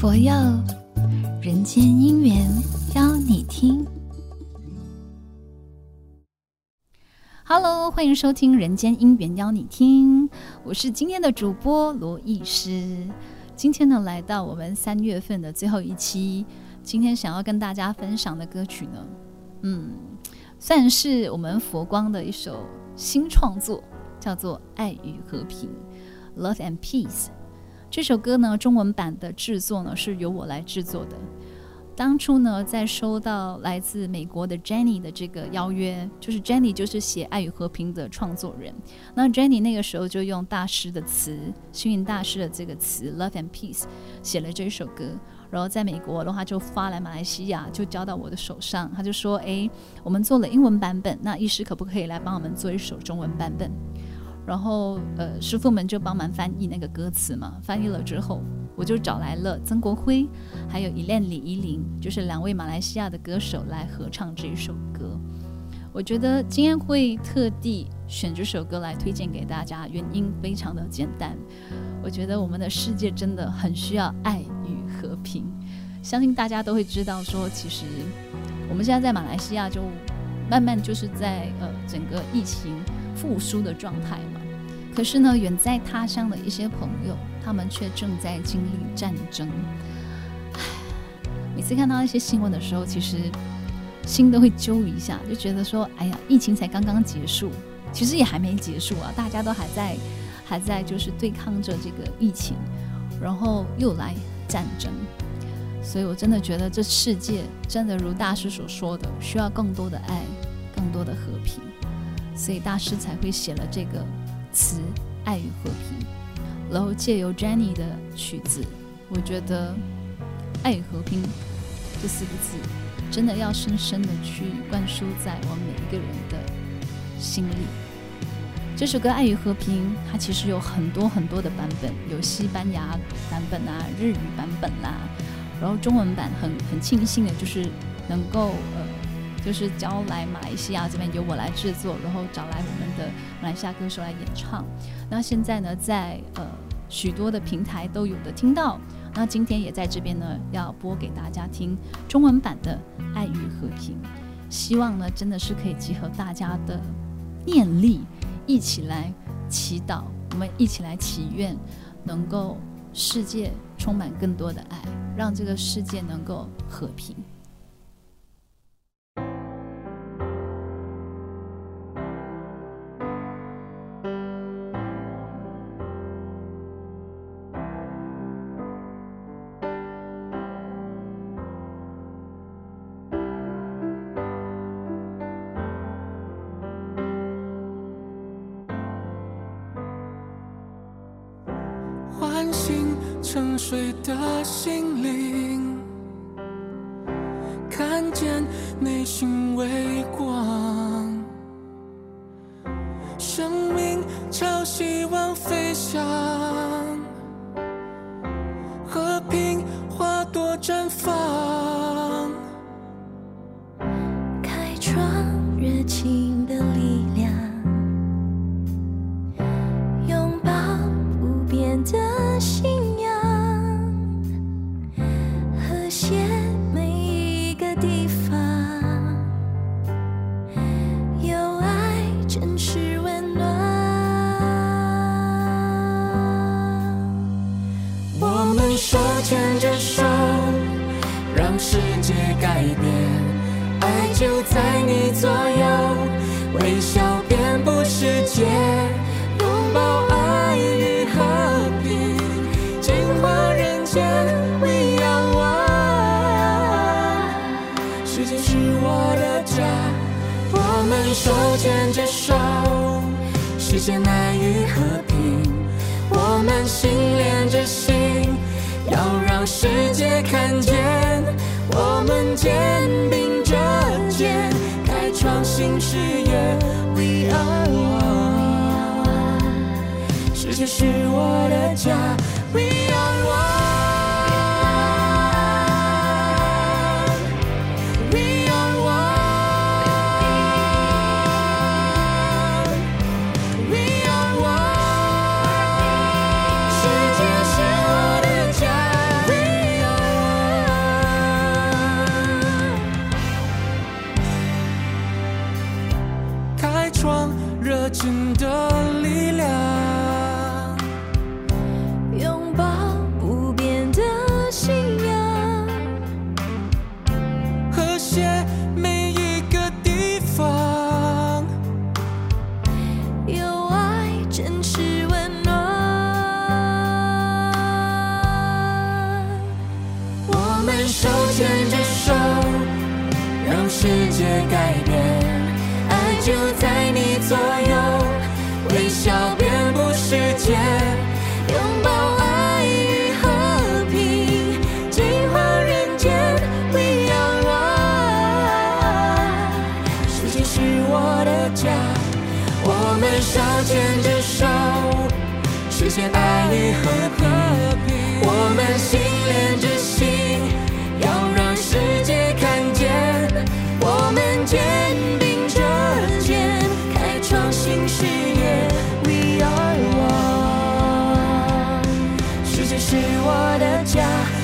佛佑人间姻缘邀你听。Hello，欢迎收听《人间姻缘邀你听》，我是今天的主播罗艺师。今天呢，来到我们三月份的最后一期。今天想要跟大家分享的歌曲呢，嗯，算是我们佛光的一首新创作，叫做《爱与和平》（Love and Peace）。这首歌呢，中文版的制作呢是由我来制作的。当初呢，在收到来自美国的 Jenny 的这个邀约，就是 Jenny 就是写《爱与和平》的创作人。那 Jenny 那个时候就用大师的词，幸运大师的这个词 “Love and Peace” 写了这首歌。然后在美国的话，就发来马来西亚，就交到我的手上。他就说：“哎，我们做了英文版本，那医师可不可以来帮我们做一首中文版本？”然后，呃，师傅们就帮忙翻译那个歌词嘛。翻译了之后，我就找来了曾国辉，还有伊莲李依林，就是两位马来西亚的歌手来合唱这一首歌。我觉得今天会特地选这首歌来推荐给大家，原因非常的简单。我觉得我们的世界真的很需要爱与和平。相信大家都会知道，说其实我们现在在马来西亚就慢慢就是在呃整个疫情。复苏的状态嘛，可是呢，远在他乡的一些朋友，他们却正在经历战争。每次看到一些新闻的时候，其实心都会揪一下，就觉得说，哎呀，疫情才刚刚结束，其实也还没结束啊，大家都还在，还在就是对抗着这个疫情，然后又来战争，所以我真的觉得这世界真的如大师所说的，需要更多的爱，更多的和平。所以大师才会写了这个词《爱与和平》，然后借由 Jenny 的曲子，我觉得“爱与和平”这四个字真的要深深的去灌输在我们每一个人的心里。这首歌《爱与和平》它其实有很多很多的版本，有西班牙版本啊、日语版本啦、啊，然后中文版很很庆幸的就是能够呃。就是交来马来西亚这边由我来制作，然后找来我们的马来西亚歌手来演唱。那现在呢，在呃许多的平台都有的听到。那今天也在这边呢，要播给大家听中文版的《爱与和平》。希望呢，真的是可以集合大家的念力，一起来祈祷，我们一起来祈愿，能够世界充满更多的爱，让这个世界能够和平。沉睡的心灵，看见内心微光，生命朝希望飞翔，和平花朵绽放，信仰和谐每一个地方有爱真是温暖。我们手牵着手让世界改变爱就在你左右微笑手牵着手，世界难与和平，我们心连着心，要让世界看见。我们肩并着肩，开创新事业。We are one，世界是我的家。We are one。改变，爱就在你左右，微笑遍布世界，拥抱爱与和平，净化人间。We are one，世界是我的家，我们手牵着手，实现爱与和平，我们心。新喜悦。你爱我，世界是我的家。